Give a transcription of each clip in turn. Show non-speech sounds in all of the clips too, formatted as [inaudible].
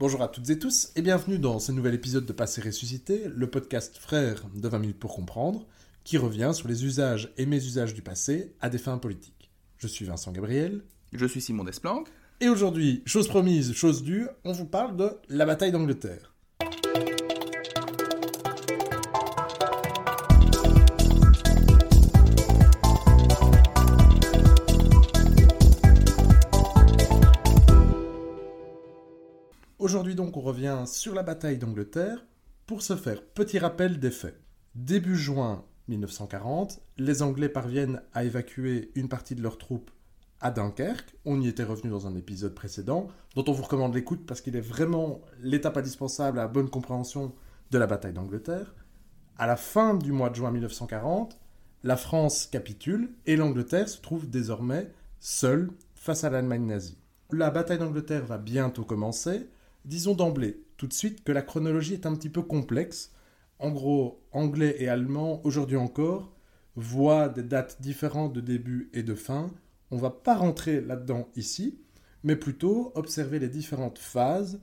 Bonjour à toutes et tous et bienvenue dans ce nouvel épisode de Passé ressuscité, le podcast frère de 20 minutes pour comprendre, qui revient sur les usages et mésusages du passé à des fins politiques. Je suis Vincent Gabriel. Je suis Simon Desplanques. Et aujourd'hui, chose promise, chose due, on vous parle de la bataille d'Angleterre. Aujourd'hui donc on revient sur la bataille d'Angleterre. Pour ce faire, petit rappel des faits. Début juin 1940, les Anglais parviennent à évacuer une partie de leurs troupes à Dunkerque. On y était revenu dans un épisode précédent, dont on vous recommande l'écoute parce qu'il est vraiment l'étape indispensable à la bonne compréhension de la bataille d'Angleterre. À la fin du mois de juin 1940, la France capitule et l'Angleterre se trouve désormais seule face à l'Allemagne nazie. La bataille d'Angleterre va bientôt commencer. Disons d'emblée, tout de suite, que la chronologie est un petit peu complexe. En gros, anglais et allemand, aujourd'hui encore, voient des dates différentes de début et de fin. On va pas rentrer là-dedans ici, mais plutôt observer les différentes phases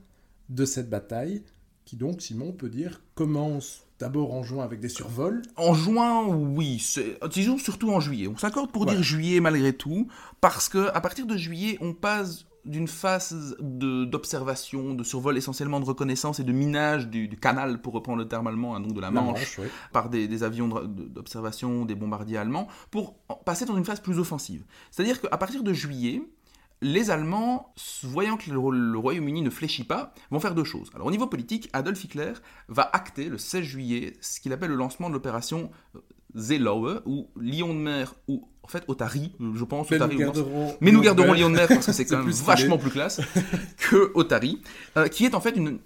de cette bataille, qui donc, Simon, peut dire, commence d'abord en juin avec des survols. En juin, oui. Disons surtout en juillet. On s'accorde pour dire juillet malgré tout, parce que à partir de juillet, on passe d'une phase d'observation, de, survol essentiellement de reconnaissance et de minage du, canal, pour reprendre le terme allemand, hein, donc de la Manche, par des, avions d'observation, des bombardiers allemands, pour passer dans une phase plus offensive. C'est-à-dire qu'à partir de juillet, les Allemands, voyant que le, Royaume-Uni ne fléchit pas, vont faire deux choses. Alors au niveau politique, Adolf Hitler va acter le 16 juillet ce qu'il appelle le lancement de l'opération Seelaue, ou Lion de mer, ou en fait Otari, je pense. Mais, Otari, nous, garderons Mais nous garderons Lion de mer parce que c'est [laughs] quand même vachement plus classe [laughs] que Otari, euh, qui est en fait une,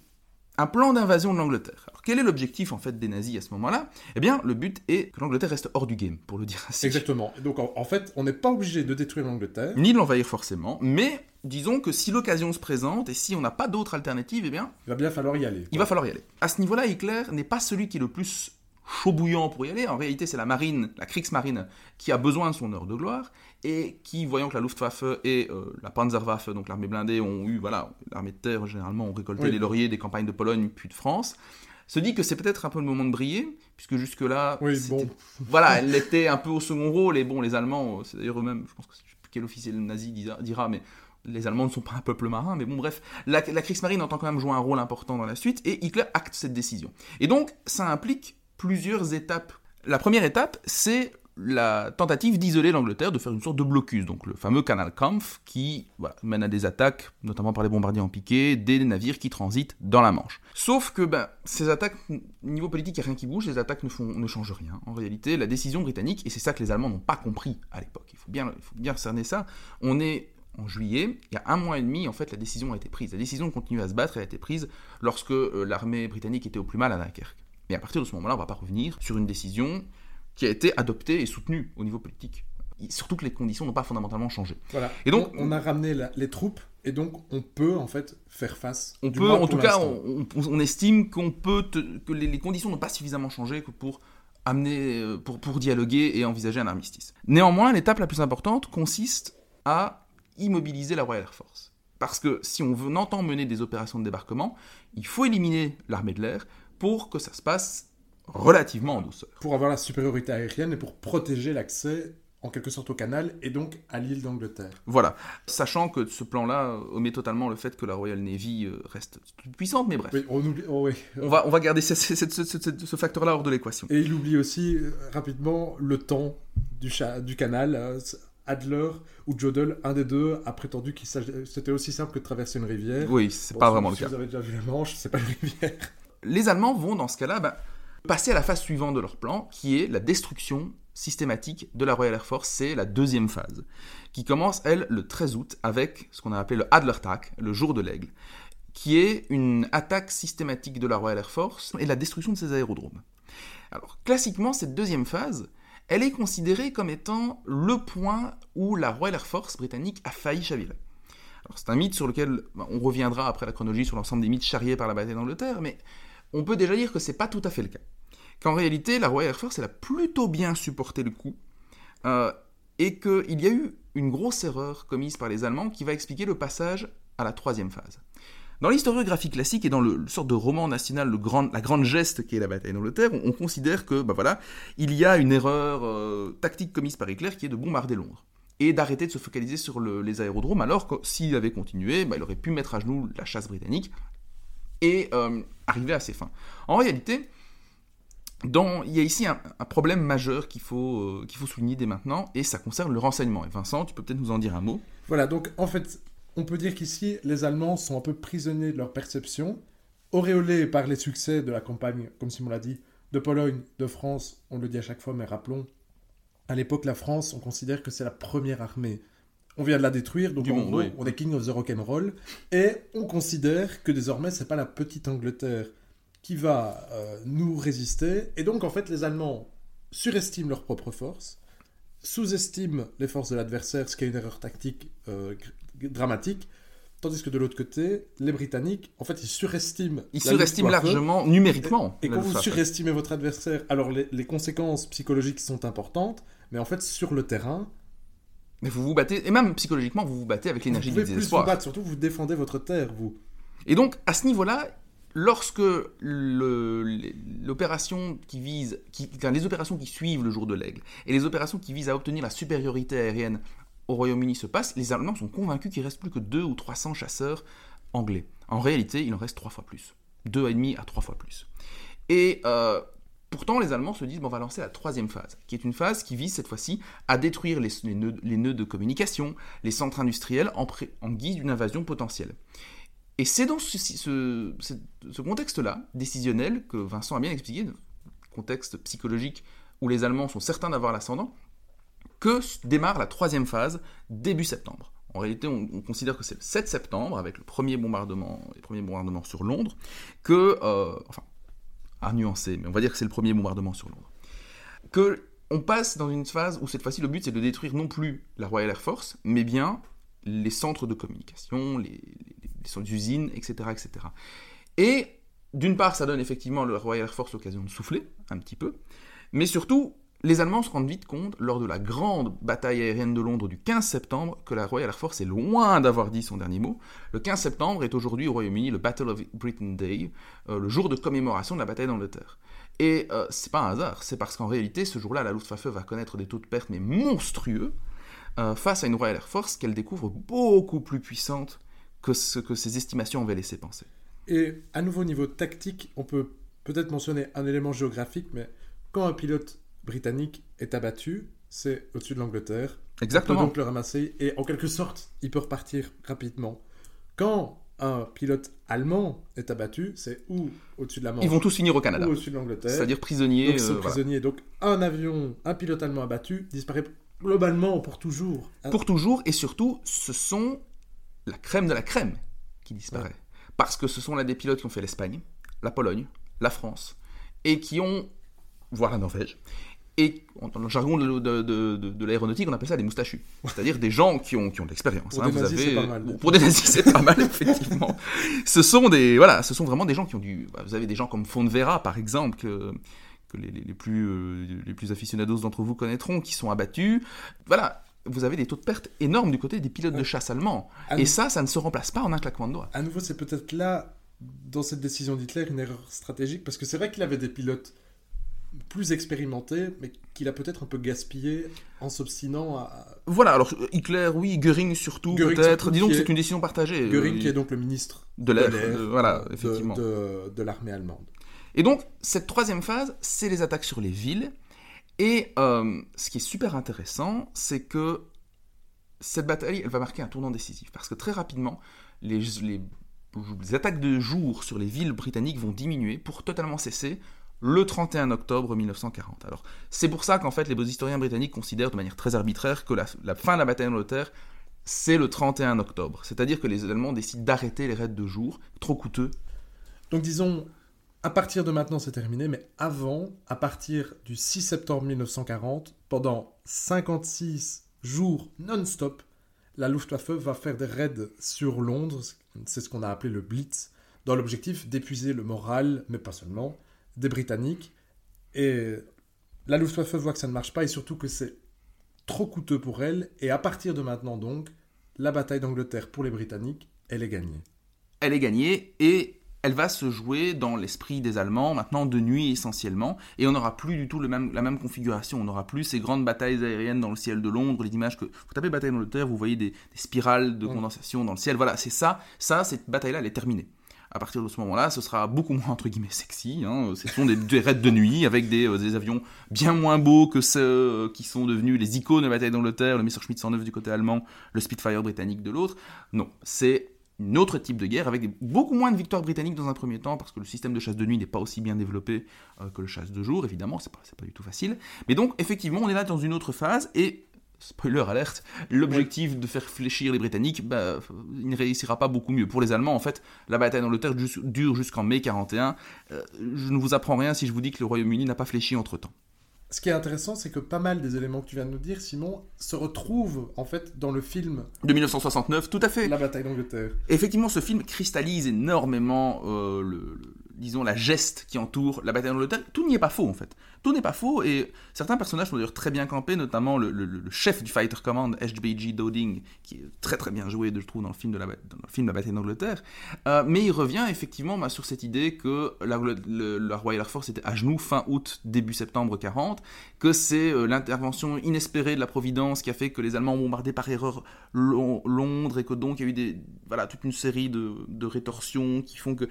un plan d'invasion de l'Angleterre. Alors quel est l'objectif en fait des nazis à ce moment-là? Eh bien, le but est que l'Angleterre reste hors du game, pour le dire ainsi. Exactement. Donc en, fait, on n'est pas obligé de détruire l'Angleterre. Ni de l'envahir forcément, mais disons que si l'occasion se présente et si on n'a pas d'autre alternative, eh bien... Il va bien falloir y aller. Il va falloir y aller. À ce niveau-là, Hitler n'est pas celui qui est le plus chaud bouillant pour y aller. En réalité, c'est la marine, la Kriegsmarine, qui a besoin de son heure de gloire et qui, voyant que la Luftwaffe et euh, la Panzerwaffe, donc l'armée blindée, ont eu, voilà, l'armée de terre généralement ont récolté les lauriers des campagnes de Pologne puis de France, se dit que c'est peut-être un peu le moment de briller, puisque jusque-là, voilà, elle était un peu au second rôle, et bon, les Allemands, euh, c'est d'ailleurs eux-mêmes, je pense que quel officiel nazi dira, mais les Allemands ne sont pas un peuple marin, mais bon, bref, la, la Kriegsmarine entend quand même jouer un rôle important dans la suite, et Hitler acte cette décision. Et donc, ça implique plusieurs étapes. La première étape, c'est la tentative d'isoler l'Angleterre, de faire une sorte de blocus, donc le fameux canal Kampf qui mène à des attaques, notamment par les bombardiers en piqué, des navires qui transitent dans la Manche. Sauf que ben, ces attaques, niveau politique, il n'y a rien qui bouge, ces attaques ne, font, ne changent rien. En réalité, la décision britannique, et c'est ça que les Allemands n'ont pas compris à l'époque, il faut bien, cerner ça, on est en juillet, il y a un mois et demi, en fait, la décision a été prise. La décision de continuer à se battre a été prise lorsque euh, l'armée britannique était au plus mal à Dunkerque. Et à partir de ce moment-là, on ne va pas revenir sur une décision qui a été adoptée et soutenue au niveau politique. Surtout que les conditions n'ont pas fondamentalement changé. Voilà. Et donc, on, a ramené les troupes et donc on peut en fait faire face. On peut, en tout cas, on, estime qu'on peut que les, conditions n'ont pas suffisamment changé que pour amener, euh, pour, pour dialoguer et envisager un armistice. Néanmoins, l'étape la plus importante consiste à immobiliser la Royal Air Force. Parce que si on veut, entend mener des opérations de débarquement, il faut éliminer l'armée de l'air, pour que ça se passe relativement en douceur. Pour avoir la supériorité aérienne et pour protéger l'accès en quelque sorte au canal et donc à l'île d'Angleterre. Voilà, sachant que ce plan-là omet totalement le fait que la Royal Navy euh, reste toute puissante, mais bref. on, oublie, oh on, va, on va garder ce, ce, facteur-là hors de l'équation. Et il oublie aussi euh, rapidement le temps du, du canal. Euh, Adler ou Jodl, un des deux, a prétendu que c'était aussi simple que de traverser une rivière. Oui, c'est pas vraiment le cas. Vous avez déjà vu la Manche, c'est pas une rivière les Allemands vont dans ce cas-là bah, passer à la phase suivante de leur plan, qui est la destruction systématique de la Royal Air Force. C'est la deuxième phase, qui commence, elle, le 13 août, avec ce qu'on a appelé le Adlertag, le jour de l'aigle, qui est une attaque systématique de la Royal Air Force et la destruction de ses aérodromes. Alors, classiquement, cette deuxième phase, elle est considérée comme étant le point où la Royal Air Force britannique a failli chavirer. c'est un mythe sur lequel bah, on reviendra après la chronologie sur l'ensemble des mythes charriés par la bataille d'Angleterre, mais on peut déjà dire que c'est pas tout à fait le cas. Qu'en réalité, la Royal Air Force, elle a plutôt bien supporté le coup, euh, et qu'il y a eu une grosse erreur commise par les Allemands qui va expliquer le passage à la troisième phase. Dans l'historiographie classique et dans le, le sorte de roman national, la grande geste qui est la bataille d'Angleterre, on, on considère que, bah voilà, il y a une erreur euh, tactique commise par Hitler qui est de bombarder Londres et d'arrêter de se focaliser sur le- les aérodromes, alors que s'il avait continué, bah, il aurait pu mettre à genoux la chasse britannique et euh, arriver à ses fins. En réalité, il y a ici un, un problème majeur qu'il faut, euh, qu'il faut souligner dès maintenant, et ça concerne le renseignement. Et Vincent, tu peux peut-être nous en dire un mot Voilà, donc en fait, on peut dire qu'ici, les Allemands sont un peu prisonniers de leur perception, auréolés par les succès de la campagne, comme Simon l'a dit, de Pologne, de France, on le dit à chaque fois, mais rappelons, à l'époque, la France, on considère que c'est la première armée. On vient de la détruire, donc Du en monde, gros, oui. on est king of the rock'n'roll, et on considère que désormais, c'est pas la petite Angleterre qui va euh, nous résister, et donc en fait, les Allemands surestiment leurs propres forces, sous-estiment les forces de l'adversaire, ce qui est une erreur tactique euh, dramatique, tandis que de l'autre côté, les Britanniques, en fait, ils surestiment. Ils la surestiment largement, numériquement. Et quand vous surestimez votre adversaire, alors les, les conséquences psychologiques sont importantes, mais en fait, sur le terrain, Mais vous vous battez, et même psychologiquement, vous vous battez avec vous l'énergie du pouvez plus vous désespoir. battre, surtout vous défendez votre terre, vous. Et donc, à ce niveau-là, lorsque l'opération qui vise, qui, enfin, les opérations qui suivent le jour de l'aigle et les opérations qui visent à obtenir la supériorité aérienne au Royaume-Uni se passent, les Allemands sont convaincus qu'il reste plus que 2 ou 300 chasseurs anglais. En réalité, il en reste trois fois plus. Deux et demi à trois fois plus. Et euh, pourtant, les Allemands se disent, bon, on va lancer la troisième phase, qui est une phase qui vise cette fois-ci à détruire les, nœuds, de communication, les centres industriels en, guise d'une invasion potentielle. Et c'est dans ce, contexte-là, décisionnel, que Vincent a bien expliqué, contexte psychologique où les Allemands sont certains d'avoir l'ascendant, que démarre la troisième phase début septembre. En réalité, on, on considère que c'est le 7 septembre, avec le premier bombardement, sur Londres, que, euh, enfin, à nuancer, mais on va dire que c'est le premier bombardement sur Londres, que on passe dans une phase où cette fois-ci le but c'est de détruire non plus la Royal Air Force, mais bien les centres de communication, les, les- les d'usines, etc., etc. Et d'une part, ça donne effectivement à la Royal Air Force l'occasion de souffler un petit peu, mais surtout, les Allemands se rendent vite compte, lors de la grande bataille aérienne de Londres du 15 septembre, que la Royal Air Force est loin d'avoir dit son dernier mot. Le 15 septembre est aujourd'hui au Royaume-Uni le Battle of Britain Day, euh, le jour de commémoration de la bataille d'Angleterre. Et euh, c'est pas un hasard, c'est parce qu'en réalité, ce jour-là, la Luftwaffe va connaître des taux de perte mais monstrueux euh, face à une Royal Air Force qu'elle découvre beaucoup plus puissante que ce que ses estimations avaient laissé penser. Et à nouveau, au niveau tactique, on peut peut-être mentionner un élément géographique, mais quand un pilote britannique est abattu, c'est au-dessus de l'Angleterre. On peut Exactement. donc le ramasser et en quelque sorte, il peut repartir rapidement. Quand un pilote allemand est abattu, c'est ou au-dessus de la Manche Ils vont tous finir au Canada, ou au-dessus de l'Angleterre. c'est-à-dire prisonniers. Donc, ils sont euh, voilà. Donc, un avion, un pilote allemand abattu disparaît globalement pour toujours. Ah, Pour toujours, et surtout, ce sont la crème de la crème qui disparaît. Parce que ce sont là des pilotes qui ont fait l'Espagne, la Pologne, la France, et qui ont, voire la Norvège, et dans le jargon de, de- de- de- de l'aéronautique, on appelle ça des moustachus. C'est-à-dire des gens qui ont, qui ont de l'expérience. Pour hein. des Vous nazis, avez- c'est pas mal. Bon, Pour des nazis, c'est pas mal, [laughs] effectivement. Ce sont, des, voilà, ce sont vraiment des gens qui ont du... bah, Vous avez des gens comme Fonvera, par exemple, que, que les, les- plus, euh, les plus aficionados d'entre vous connaîtront, qui sont abattus. Voilà, vous avez des taux de perte énormes du côté des pilotes de chasse allemands. à, Et ça, ça ne se remplace pas en un claquement de doigts. à nouveau, c'est peut-être là, dans cette décision d'Hitler, une erreur stratégique, parce que c'est vrai qu'il avait des pilotes plus expérimentés, mais qu'il a peut-être un peu gaspillé en s'obstinant à Voilà, alors Hitler, oui, Göring surtout, Göring peut-être. Disons que est- c'est une décision partagée. Göring, Euh, qui est donc le ministre de l'air. Voilà, de- effectivement. de, de l'armée allemande. Et donc, cette troisième phase, c'est les attaques sur les villes. Et euh, ce qui est super intéressant, c'est que cette bataille, elle va marquer un tournant décisif. Parce que très rapidement, les, les- les attaques de jour sur les villes britanniques vont diminuer pour totalement cesser le 31 octobre 1940. Alors, c'est pour ça qu'en fait, les historiens britanniques considèrent de manière très arbitraire que la, la fin de la bataille d'Angleterre, c'est le 31 octobre. C'est-à-dire que les Allemands décident d'arrêter les raids de jour, trop coûteux, Donc disons, à partir de maintenant, c'est terminé, mais avant, à partir du 6 septembre 1940, pendant 56 jours non-stop, la Luftwaffe va faire des raids sur Londres, c'est ce qu'on a appelé le Blitz, dans l'objectif d'épuiser le moral, mais pas seulement, des Britanniques. Et la Luftwaffe voit que ça ne marche pas et surtout que c'est trop coûteux pour elle. Et à partir de maintenant, donc, la bataille d'Angleterre pour les Britanniques, elle est gagnée. elle est gagnée et elle va se jouer dans l'esprit des Allemands, maintenant de nuit essentiellement, et on n'aura plus du tout le même, la même configuration. On n'aura plus ces grandes batailles aériennes dans le ciel de Londres, les images que vous tapez bataille d'Angleterre, vous voyez des, des spirales de condensation dans le ciel. Voilà, c'est ça, ça, cette bataille-là, elle est terminée. À partir de ce moment-là, ce sera beaucoup moins entre guillemets sexy. Hein. Ce sont des, raids de nuit avec des, euh, des, avions bien moins beaux que ceux qui sont devenus les icônes de la bataille d'Angleterre, le Messerschmitt 109 du côté allemand, le Spitfire britannique de l'autre. Non, c'est un autre type de guerre, avec beaucoup moins de victoires britanniques dans un premier temps, parce que le système de chasse de nuit n'est pas aussi bien développé euh, que le chasse de jour, évidemment, c'est pas du tout facile. Mais donc, effectivement, on est là dans une autre phase, et, spoiler alerte, l'objectif de faire fléchir les Britanniques, bah, il ne réussira pas beaucoup mieux. Pour les Allemands, en fait, la bataille d'Angleterre dure jusqu'en mai 41. Euh, je ne vous apprends rien si je vous dis que le Royaume-Uni n'a pas fléchi entre-temps ce qui est intéressant, c'est que pas mal des éléments que tu viens de nous dire, Simon, se retrouvent en fait dans le film de 1969, tout à fait. La bataille d'Angleterre. Effectivement, ce film cristallise énormément euh, le, le, disons, la geste qui entoure la bataille d'Angleterre. Tout n'y est pas faux en fait. Tout n'est pas faux et certains personnages sont d'ailleurs très bien campés, notamment le, le, le, chef du Fighter Command, HBG Dowding, qui est très très bien joué, je trouve, dans le film de la, dans le film La bataille d'Angleterre. Euh, mais il revient effectivement bah, sur cette idée que la, la, Royal Air Force était à genoux fin août, début septembre 40, que c'est euh, l'intervention inespérée de la Providence qui a fait que les Allemands ont bombardé par erreur Londres et que donc il y a eu des, voilà, toute une série de, de rétorsions qui font que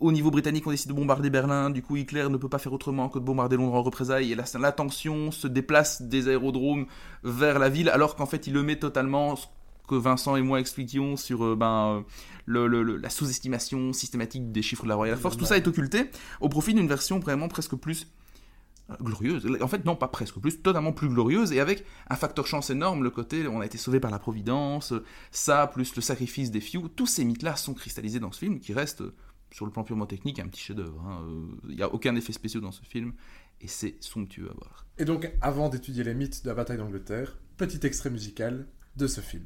au niveau britannique, on décide de bombarder Berlin. Du coup, Hitler ne peut pas faire autrement que de bombarder Londres en représailles. Et la, tension se déplace des aérodromes vers la ville, alors qu'en fait, il le met totalement ce que Vincent et moi expliquions sur euh, ben, le, la sous-estimation systématique des chiffres de la Royal Force. Tout ça est occulté au profit d'une version vraiment presque plus glorieuse. En fait, non, pas presque plus, totalement plus glorieuse et avec un facteur chance énorme, le côté on a été sauvé par la Providence, ça, plus le sacrifice des Few, tous ces mythes-là sont cristallisés dans ce film qui reste sur le plan purement technique, un petit chef-d'œuvre. Il hein. n'y a aucun effet spécial dans ce film et c'est somptueux à voir. Et donc, avant d'étudier les mythes de la bataille d'Angleterre, petit extrait musical de ce film.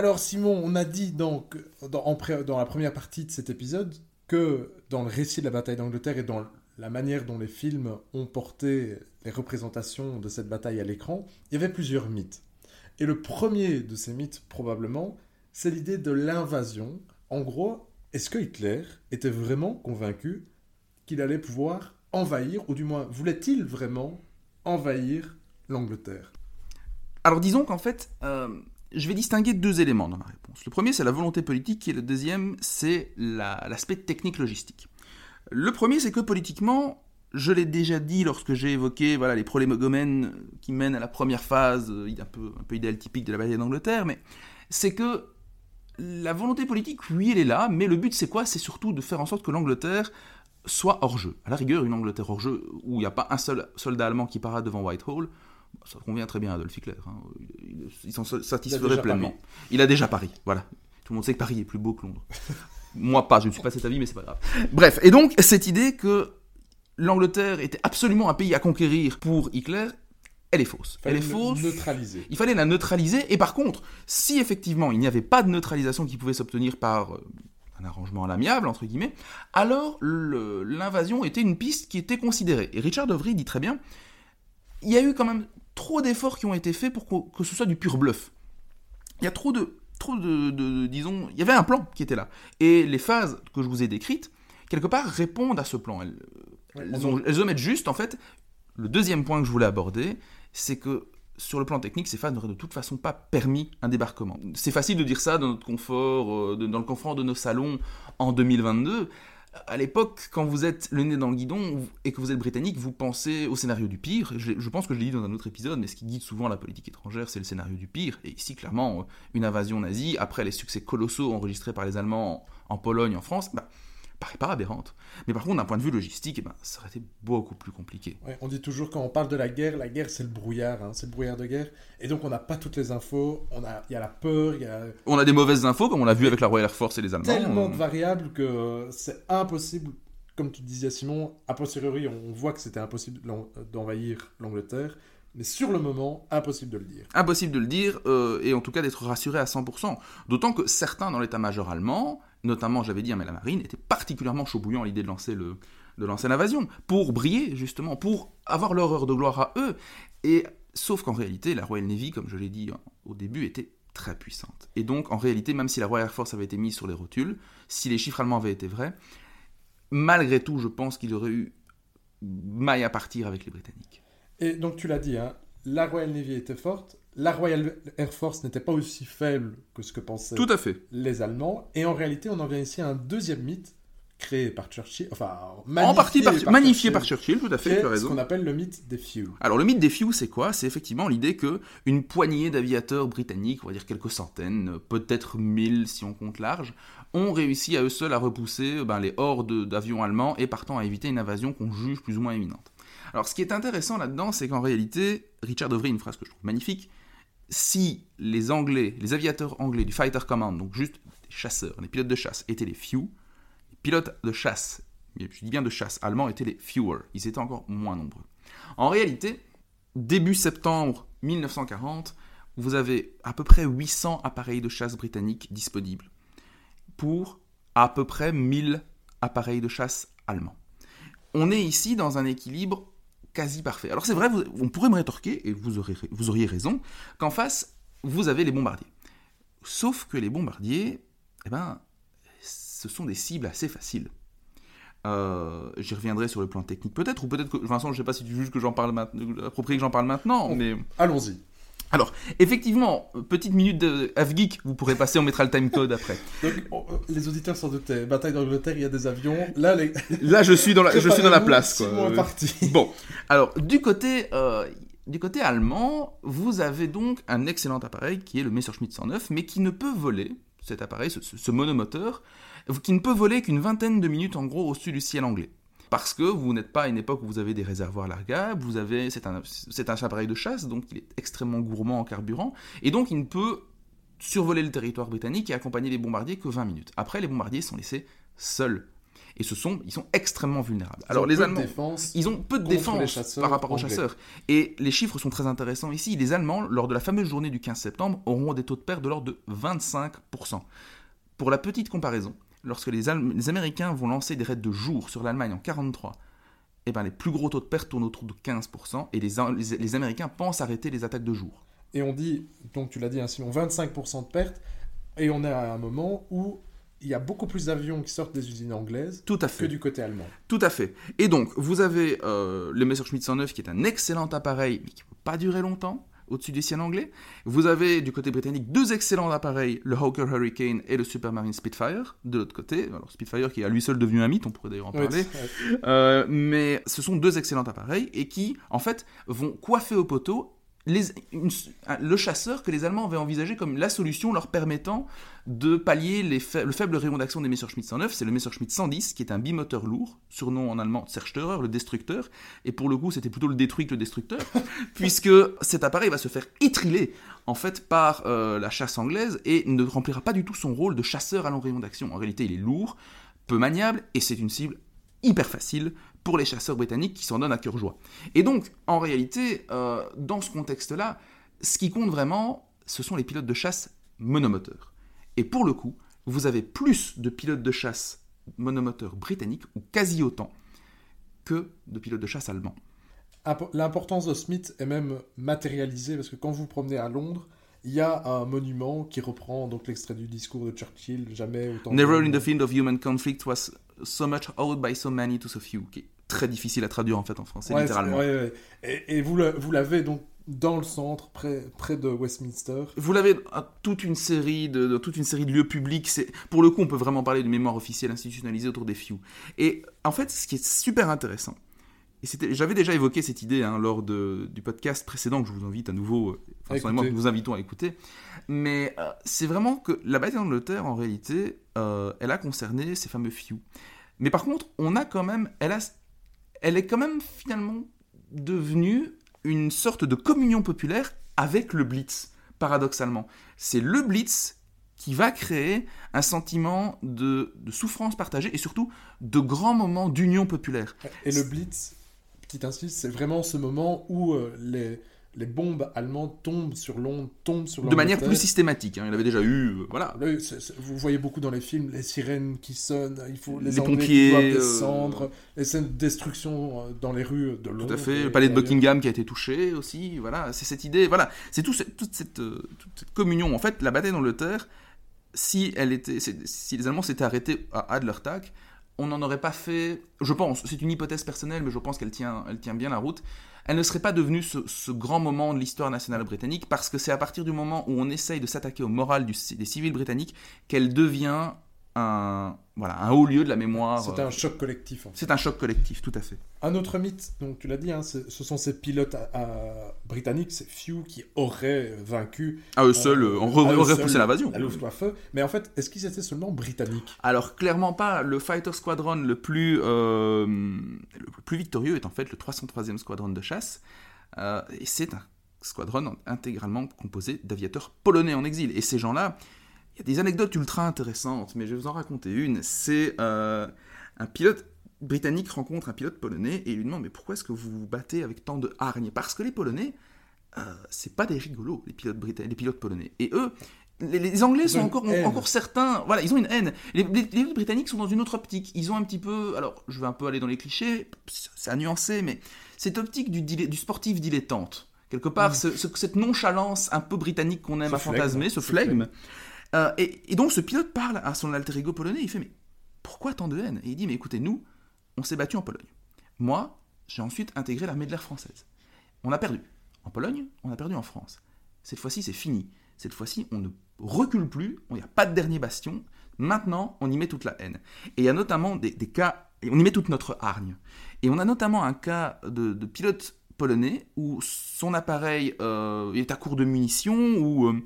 Alors Simon, on a dit donc dans, la première partie de cet épisode que dans le récit de la bataille d'Angleterre et dans la manière dont les films ont porté les représentations de cette bataille à l'écran, il y avait plusieurs mythes. Et le premier de ces mythes, probablement, c'est l'idée de l'invasion. En gros, est-ce que Hitler était vraiment convaincu qu'il allait pouvoir envahir, ou du moins voulait-il vraiment envahir l'Angleterre? Alors disons qu'en fait, euh, je vais distinguer deux éléments dans ma réponse. Le premier, c'est la volonté politique, et le deuxième, c'est l'aspect la, technique logistique. Le premier, c'est que politiquement, je l'ai déjà dit lorsque j'ai évoqué voilà, les prolégomènes qui mènent à la première phase, euh, un peu, un peu idéal typique de la bataille d'Angleterre, mais c'est que la volonté politique, oui, elle est là, mais le but, c'est quoi? C'est surtout de faire en sorte que l'Angleterre soit hors jeu. À la rigueur, une Angleterre hors jeu où il n'y a pas un seul soldat allemand qui paraît devant Whitehall, ça convient très bien à Adolf Hitler. Hein. Il, il s'en satisferait pleinement. Paris. Il a déjà Paris, voilà. Tout le monde sait que Paris est plus beau que Londres. [laughs] Moi pas, je ne suis pas cet avis, mais c'est pas grave. Bref, et donc cette idée que l'Angleterre était absolument un pays à conquérir pour Hitler, elle est fausse. Elle est fausse. Neutraliser. Il fallait la neutraliser. Et par contre, si effectivement il n'y avait pas de neutralisation qui pouvait s'obtenir par euh, un arrangement à l'amiable, entre guillemets, alors l'invasion était une piste qui était considérée. Et Richard Dovry dit très bien, il y a eu quand même trop d'efforts qui ont été faits pour que, que ce soit du pur bluff. Il y a trop de, trop de, de- disons, il y avait un plan qui était là. Et les phases que je vous ai décrites, quelque part, répondent à ce plan. Elles, elles, on ont- elles omettent juste, en fait, le deuxième point que je voulais aborder, c'est que sur le plan technique, ces phases n'auraient de toute façon pas permis un débarquement. C'est facile de dire ça dans notre confort, euh, de- dans le confort de nos salons en 2022. À l'époque, quand vous êtes le nez dans le guidon et que vous êtes britannique, vous pensez au scénario du pire. Je, pense que je l'ai dit dans un autre épisode, mais ce qui guide souvent la politique étrangère, c'est le scénario du pire. Et ici, clairement, euh, une invasion nazie, après les succès colossaux enregistrés par les Allemands en, en Pologne, en France, bah, paraît pas aberrante. Mais par contre, d'un point de vue logistique, eh ben, ça aurait été beaucoup plus compliqué. Ouais, on dit toujours quand on parle de la guerre, la guerre c'est le brouillard, hein, c'est le brouillard de guerre. Et donc on n'a pas toutes les infos, on a, il y a la peur, il y a On a des mauvaises infos, comme on l'a vu avec la Royal Air Force et les Allemands. tellement Euh, de variables que c'est impossible, comme tu disais Simon, a posteriori on voit que c'était impossible d'en- d'envahir l'Angleterre, mais sur le moment, impossible de le dire. Impossible de le dire, euh, et en tout cas d'être rassuré à 100%. D'autant que certains dans l'état-major allemand, notamment j'avais dit à la marine, étaient particulièrement chaud bouillants à l'idée de lancer le de lancer l'invasion, pour briller justement, pour avoir leur heure de gloire à eux. Et sauf qu'en réalité, la Royal Navy, comme je l'ai dit hein, au début, était très puissante. Et donc en réalité, même si la Royal Air Force avait été mise sur les rotules, si les chiffres allemands avaient été vrais, malgré tout, je pense qu'il aurait eu maille à partir avec les Britanniques. Et donc tu l'as dit, hein, la Royal Navy était forte, la Royal Air Force n'était pas aussi faible que ce que pensaient Tout à fait. les Allemands, et en réalité on en vient ici à un deuxième mythe créé par Churchill, enfin En partie par, magnifié par Churchill, tout à fait, tu as ce raison. qu'on appelle le mythe des few. Alors le mythe des few, c'est quoi? C'est effectivement l'idée que une poignée d'aviateurs britanniques, on va dire quelques centaines, peut-être mille si on compte large, ont réussi à eux seuls à repousser ben, les hordes d'avions allemands et partant à éviter une invasion qu'on juge plus ou moins imminente. Alors ce qui est intéressant là-dedans, c'est qu'en réalité, Richard Overy, une phrase que je trouve magnifique, si les Anglais, les aviateurs anglais du Fighter Command, donc juste des chasseurs, les pilotes de chasse, étaient les few, les pilotes de chasse, je dis bien de chasse, allemands étaient les fewer, ils étaient encore moins nombreux. En réalité, début septembre 1940, vous avez à peu près 800 appareils de chasse britanniques disponibles pour à peu près 1000 appareils de chasse allemands. On est ici dans un équilibre quasi parfait. Alors c'est vrai, vous- on pourrait me rétorquer, et vous, aurez, vous auriez raison, qu'en face, vous avez les bombardiers. Sauf que les bombardiers, eh ben, ce sont des cibles assez faciles. Euh, J'y reviendrai sur le plan technique peut-être, ou peut-être que, Vincent, je ne sais pas si tu juges que j'en parle maintenant, approprié que j'en parle maintenant, mais... Allons-y. Alors, effectivement, petite minute de F-Geek, vous pourrez passer, on mettra le timecode après. [laughs] Donc, on- euh, les auditeurs s'en doutaient. Bataille d'Angleterre, il y a des avions. Là, les... [laughs] Là, je suis dans la, je suis dans la place, quoi. Parti. [laughs] Bon, alors, du côté, euh, du côté allemand, vous avez donc un excellent appareil qui est le Messerschmitt 109, mais qui ne peut voler, cet appareil, ce monomoteur, qui ne peut voler qu'une vingtaine de minutes en gros au-dessus du ciel anglais. Parce que vous n'êtes pas à une époque où vous avez des réservoirs largables, vous avez, c'est un, c'est un appareil de chasse, donc il est extrêmement gourmand en carburant, et donc il ne peut survoler le territoire britannique et accompagner les bombardiers que 20 minutes. Après, les bombardiers sont laissés seuls. Et ce sont, ils sont extrêmement vulnérables. Alors Ils les Allemands, défense. ils ont peu de défense par rapport aux anglais. chasseurs. Et les chiffres sont très intéressants ici. Les Allemands, lors de la fameuse journée du 15 septembre, auront des taux de perte de l'ordre de 25%. Pour la petite comparaison, lorsque les, Allem- les Américains vont lancer des raids de jour sur l'Allemagne en 43, eh ben, les plus gros taux de perte tournent autour de 15%, et les, Am- les- les Américains pensent arrêter les attaques de jour. Et on dit, donc tu l'as dit, hein, Simon, 25% de pertes. Et on est à un moment où il y a beaucoup plus d'avions qui sortent des usines anglaises Tout à que fait. du côté allemand. Tout à fait. Et donc, vous avez euh, le Messerschmitt 109 qui est un excellent appareil, mais qui ne peut pas durer longtemps au-dessus du ciel anglais. Vous avez du côté britannique deux excellents appareils, le Hawker Hurricane et le Supermarine Spitfire, de l'autre côté. Alors Spitfire qui est à lui seul devenu un mythe, on pourrait d'ailleurs en parler. Euh, mais ce sont deux excellents appareils et qui, en fait, vont coiffer au poteau les- une- un- le chasseur que les Allemands avaient envisagé comme la solution leur permettant de pallier les fa- le faible rayon d'action des Messerschmitt 109. C'est le Messerschmitt 110 qui est un bimoteur lourd, surnom en allemand Zerstörer, le destructeur. Et pour le coup, c'était plutôt le détruit que le destructeur, [laughs] puisque cet appareil va se faire étriler en fait par euh, la chasse anglaise et ne remplira pas du tout son rôle de chasseur à long rayon d'action. En réalité, il est lourd, peu maniable et c'est une cible hyper facile pour les chasseurs britanniques qui s'en donnent à cœur joie. Et donc, en réalité, euh, dans ce contexte-là, ce qui compte vraiment, ce sont les pilotes de chasse monomoteurs. Et pour le coup, vous avez plus de pilotes de chasse monomoteurs britanniques, ou quasi autant, que de pilotes de chasse allemands. L'importance de Smith est même matérialisée parce que quand vous promenez à Londres, il y a un monument qui reprend donc l'extrait du discours de Churchill, jamais autant. Never in the field of human conflict was so much owed by so many to so few, qui est très difficile à traduire en fait en français littéralement. Ouais, et, et, vous l'avez donc dans le centre, près, près de Westminster. Vous l'avez toute une série de, toute une série de lieux publics. C'est pour le coup, on peut vraiment parler de mémoire officielle institutionnalisée autour des FIU. Et en fait, ce qui est super intéressant, et j'avais déjà évoqué cette idée hein, lors de, du podcast précédent que je vous invite à nouveau, euh, enfin, moi, nous invitons à écouter. Mais euh, c'est vraiment que la bataille d'Angleterre, en réalité, euh, elle a concerné ces fameux FIU. Mais par contre, on a quand même, elle, a, elle est quand même finalement devenue une sorte de communion populaire avec le Blitz, paradoxalement. C'est le Blitz qui va créer un sentiment de, de souffrance partagée et surtout de grands moments d'union populaire. Et le Blitz, petit insiste, c'est vraiment ce moment où euh, les, les bombes allemandes tombent sur Londres, tombent sur De manière plus systématique, hein. il avait déjà eu, euh, voilà. vous voyez beaucoup dans les films, les sirènes qui sonnent, il faut les, pompiers qui doivent euh, descendre, les scènes de destruction dans les rues de Londres. Tout à fait, le palais de Buckingham qui a été touché aussi, voilà, c'est cette idée, voilà, c'est tout, toute, cette, toute cette communion. En fait, la bataille d'Angleterre, si, elle était, si les Allemands s'étaient arrêtés à Adlertag, on n'en aurait pas fait, je pense, c'est une hypothèse personnelle, mais je pense qu'elle tient, bien la route, elle ne serait pas devenue ce, grand moment de l'histoire nationale britannique, parce que c'est à partir du moment où on essaye de s'attaquer au moral des civils britanniques qu'elle devient un, voilà, un haut lieu de la mémoire. C'est un choc collectif. C'est un choc collectif, tout à fait. Un autre mythe, donc tu l'as dit, hein, ce sont ces pilotes britanniques, ces Few, qui auraient vaincu. À eux seuls, euh, auraient repoussé l'invasion. La Luftwaffe. Mais en fait, est-ce qu'ils étaient seulement britanniques? Alors, clairement pas. Le Fighter Squadron le plus, euh, le plus victorieux est en fait le 303e Squadron de chasse. Euh, et c'est un squadron intégralement composé d'aviateurs polonais en exil. Et ces gens-là, il y a des anecdotes ultra intéressantes, mais je vais vous en raconter une. C'est euh, un pilote britannique rencontre un pilote polonais et il lui demande mais pourquoi est-ce que vous vous battez avec tant de hargne? Parce que les Polonais, euh, c'est pas des rigolos, les pilotes, les pilotes polonais. Et eux, les, Anglais sont encore, encore certains. Voilà, ils ont une haine. Les, les, Britanniques sont dans une autre optique. Ils ont un petit peu. Alors, je vais un peu aller dans les clichés, c'est à nuancer, mais cette optique du, du sportif dilettante. Quelque part, mm. cette nonchalance un peu britannique qu'on aime à fantasmer, ce flegme. Euh, et, donc ce pilote parle à son alter ego polonais, il fait mais pourquoi tant de haine? Et il dit mais écoutez, nous, on s'est battu en Pologne. Moi, j'ai ensuite intégré l'armée de l'air française. On a perdu. En Pologne, on a perdu en France. Cette fois-ci, c'est fini. Cette fois-ci, on ne recule plus, il n'y a pas de dernier bastion. Maintenant, on y met toute la haine. Et il y a notamment des, cas, on y met toute notre hargne. Et on a notamment un cas de, pilote polonais où son appareil euh, est à court de munitions, ou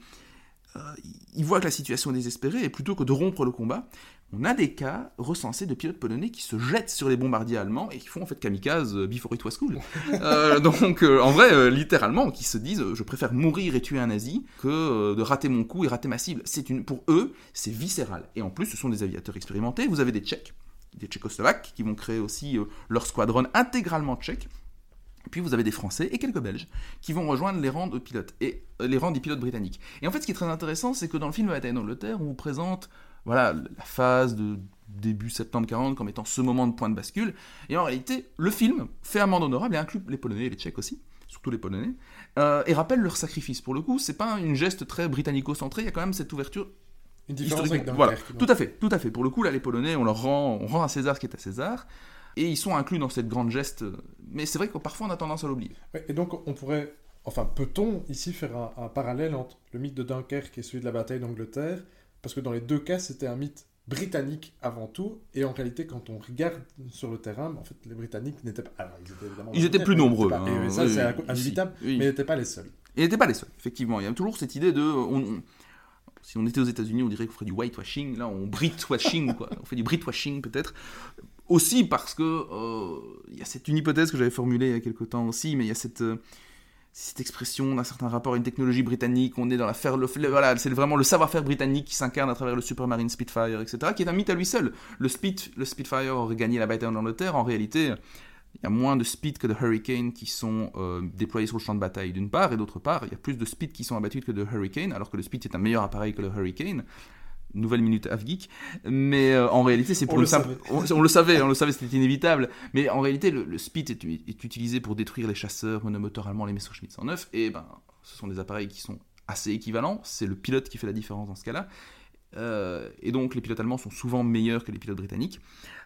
il voit que la situation est désespérée et plutôt que de rompre le combat, on a des cas recensés de pilotes polonais qui se jettent sur les bombardiers allemands et qui font en fait kamikaze euh, before it was cool. Euh, [laughs] donc en vrai, littéralement, qui se disent je préfère mourir et tuer un nazi que de rater mon coup et rater ma cible. C'est une, pour eux, c'est viscéral. Et en plus, ce sont des aviateurs expérimentés. Vous avez des Tchèques, des Tchécoslovaques qui vont créer aussi leur squadron intégralement tchèque puis vous avez des Français et quelques Belges qui vont rejoindre les rangs de pilotes et euh, les rangs des pilotes britanniques. Et en fait, ce qui est très intéressant, c'est que dans le film Bataille d'Angleterre, on vous présente voilà la phase de début septembre 40 comme étant ce moment de point de bascule. Et en réalité, le film fait amende honorable et inclut les Polonais et les Tchèques aussi, surtout les Polonais, euh, et rappelle leur sacrifice. Pour le coup, c'est pas une geste très britannico-centré. Il y a quand même cette ouverture une différence avec voilà. Tout à fait, tout à fait. Pour le coup, là, les Polonais, on leur rend, on rend à César ce qui est à César. Et ils sont inclus dans cette grande geste. Mais c'est vrai que parfois on a tendance à l'oublier. et donc on pourrait, enfin peut-on ici faire un, parallèle entre le mythe de Dunkerque et celui de la bataille d'Angleterre? Parce que dans les deux cas c'était un mythe britannique avant tout, et en réalité, quand on regarde sur le terrain, en fait, les Britanniques n'étaient pas. Alors, ils étaient évidemment. Ils étaient plus nombreux. Hein, ça, c'est inévitable, mais ils n'étaient pas les seuls. Ils n'étaient pas les seuls, effectivement. Il y a toujours cette idée de. si on était aux États-Unis, on dirait qu'on ferait du whitewashing. Là, on Britwashing, quoi. On fait du Britwashing, peut-être. Aussi parce que euh, il y a cette une hypothèse que j'avais formulée il y a quelque temps aussi, mais il y a cette euh, cette expression d'un certain rapport à une technologie britannique, on est dans la faire le, voilà, c'est vraiment le savoir-faire britannique qui s'incarne à travers le Supermarine Spitfire, etc., qui est un mythe à lui seul. Le, le Spitfire aurait gagné la bataille en Angleterre, en réalité, il y a moins de Spit que de Hurricane qui sont euh, déployés sur le champ de bataille d'une part, et d'autre part, il y a plus de Spit qui sont abattus que de Hurricane, alors que le Spit est un meilleur appareil que le Hurricane nouvelle minute Avgeek, mais euh, en réalité c'est pour On le simple... On, on le savait, on le savait, c'était inévitable. Mais en réalité, le, le Spit est, est utilisé pour détruire les chasseurs monomoteurs allemands, les Messerschmitt 109, et ben, ce sont des appareils qui sont assez équivalents. C'est le pilote qui fait la différence dans ce cas-là. Euh, et donc les pilotes allemands sont souvent meilleurs que les pilotes britanniques.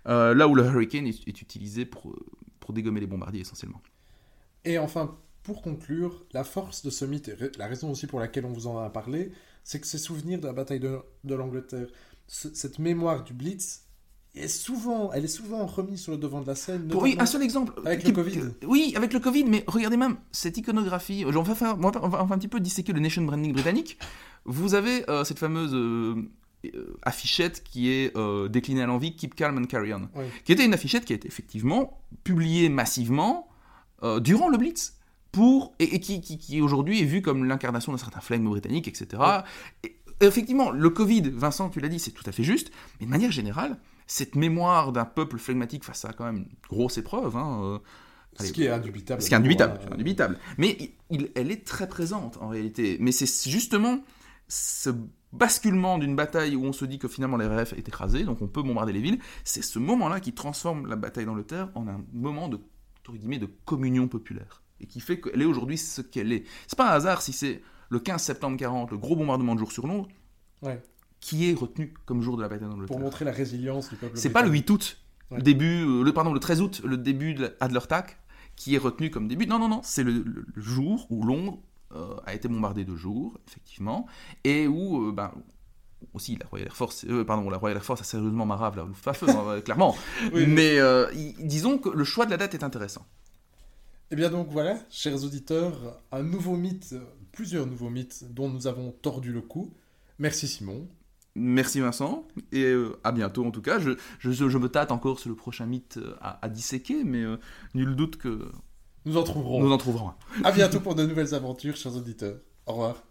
Euh, là où le Hurricane est, est utilisé pour, pour dégommer les bombardiers essentiellement. Et enfin, pour conclure, la force de ce mythe, et la raison aussi pour laquelle on vous en a parlé, c'est que ces souvenirs de la bataille de, de l'Angleterre, ce- cette mémoire du Blitz, est souvent, elle est souvent remise sur le devant de la scène. Pour- oui, un seul exemple. Avec Qui- le Covid. oui, avec le Covid, mais regardez même cette iconographie. On va, faire, on va, on un petit peu disséquer le nation branding britannique. Vous avez euh, cette fameuse euh, euh, affichette qui est euh, déclinée à l'envie, Keep Calm and Carry On, Oui. qui était une affichette qui a été effectivement publiée massivement durant le Blitz. Pour, et, et qui, qui- qui aujourd'hui est vue comme l'incarnation d'un certain flegme britannique, etc. Et, effectivement, le Covid, Vincent, tu l'as dit, c'est tout à fait juste, mais de manière générale, cette mémoire d'un peuple flegmatique face à quand même une grosse épreuve, hein, euh, Ce qui est indubitable. ce qui est indubitable, Euh, indubitable. Mais il- il- elle est très présente en réalité. Mais c'est justement ce basculement d'une bataille où on se dit que finalement les RF est écrasé, donc on peut bombarder les villes, c'est ce moment-là qui transforme la bataille d'Angleterre en un moment de, entre guillemets, de communion populaire. Et qui fait qu'elle est aujourd'hui ce qu'elle est. C'est pas un hasard si c'est le 15 septembre 40, le gros bombardement de jour sur Londres, Ouais. qui est retenu comme jour de la bataille Pour d'Angleterre. montrer la résilience du peuple. C'est pas le britannique. 8 août, Ouais. début, euh, le, pardon, le 13 août, le début de Adlertag, qui est retenu comme début. Non, non, non, c'est le, le- le jour où Londres euh, a été bombardé de jour, effectivement, et où, euh, ben, aussi la Royal Air Force, euh, pardon, la Royal Air Force a sérieusement marave la Luftwaffe, [laughs] clairement. Oui, oui. Mais euh, y- disons que le choix de la date est intéressant. Eh bien donc voilà, chers auditeurs, un nouveau mythe, plusieurs nouveaux mythes dont nous avons tordu le cou. Merci Simon. Merci Vincent, et euh, à bientôt en tout cas. Je, je, je me tâte encore sur le prochain mythe euh, à, à disséquer, mais euh, nul doute que Nous en trouverons. nous en trouverons. À bientôt pour de nouvelles aventures, chers auditeurs. Au revoir.